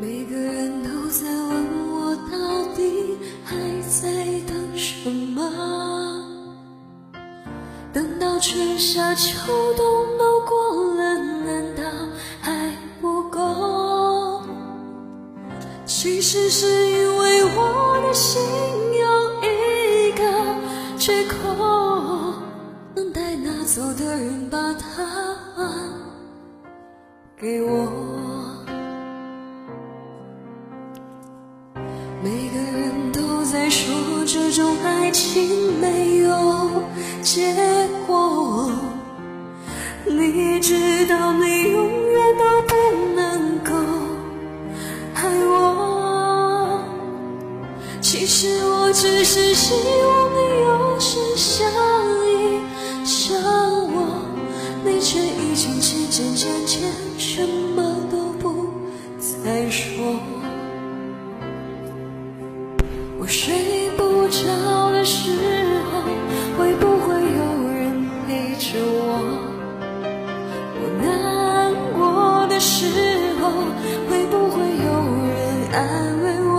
每个人都在问我，到底还在等什么？等到春夏秋冬都过了，难道还不够？其实是因为我的心有一个缺口，等待拿走的人把它还给我。都在说这种爱情没有结果，你知道你永远都不能够爱我。其实我只是希望你有时想一想我，你却已经渐渐渐渐什么睡不着的时候，会不会有人陪着我？我难过的时候，会不会有人安慰我？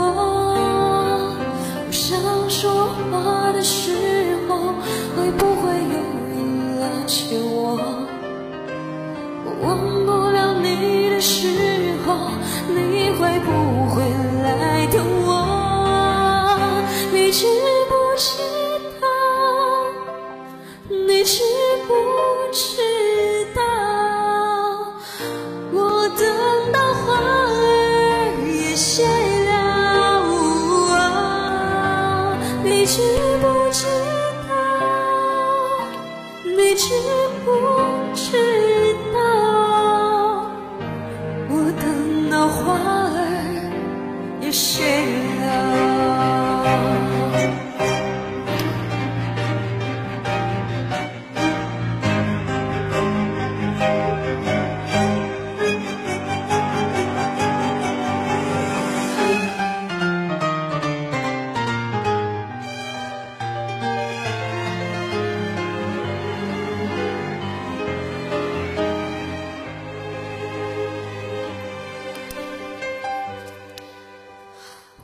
我想说话的时候，会不会有人了解我？我忘不了你的时候，你会不去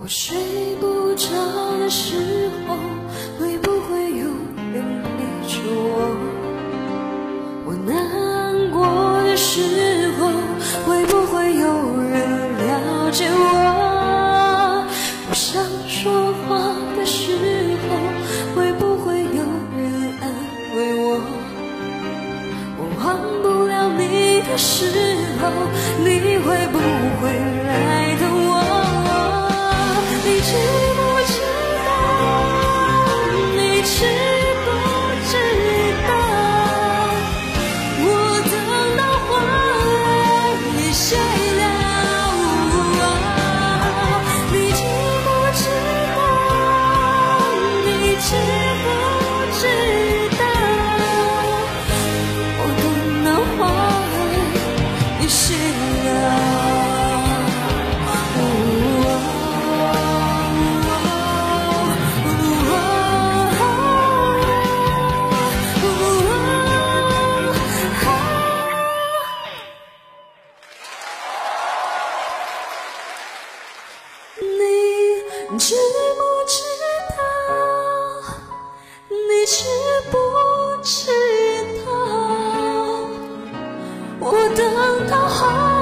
我睡不着的时候，会不会有人陪着我？我难过的时候，会不会有人了解我？我想说话的时候，会不会有人安慰我？我忘不了你的时候，你会不会来知不知道你知不知道我等到花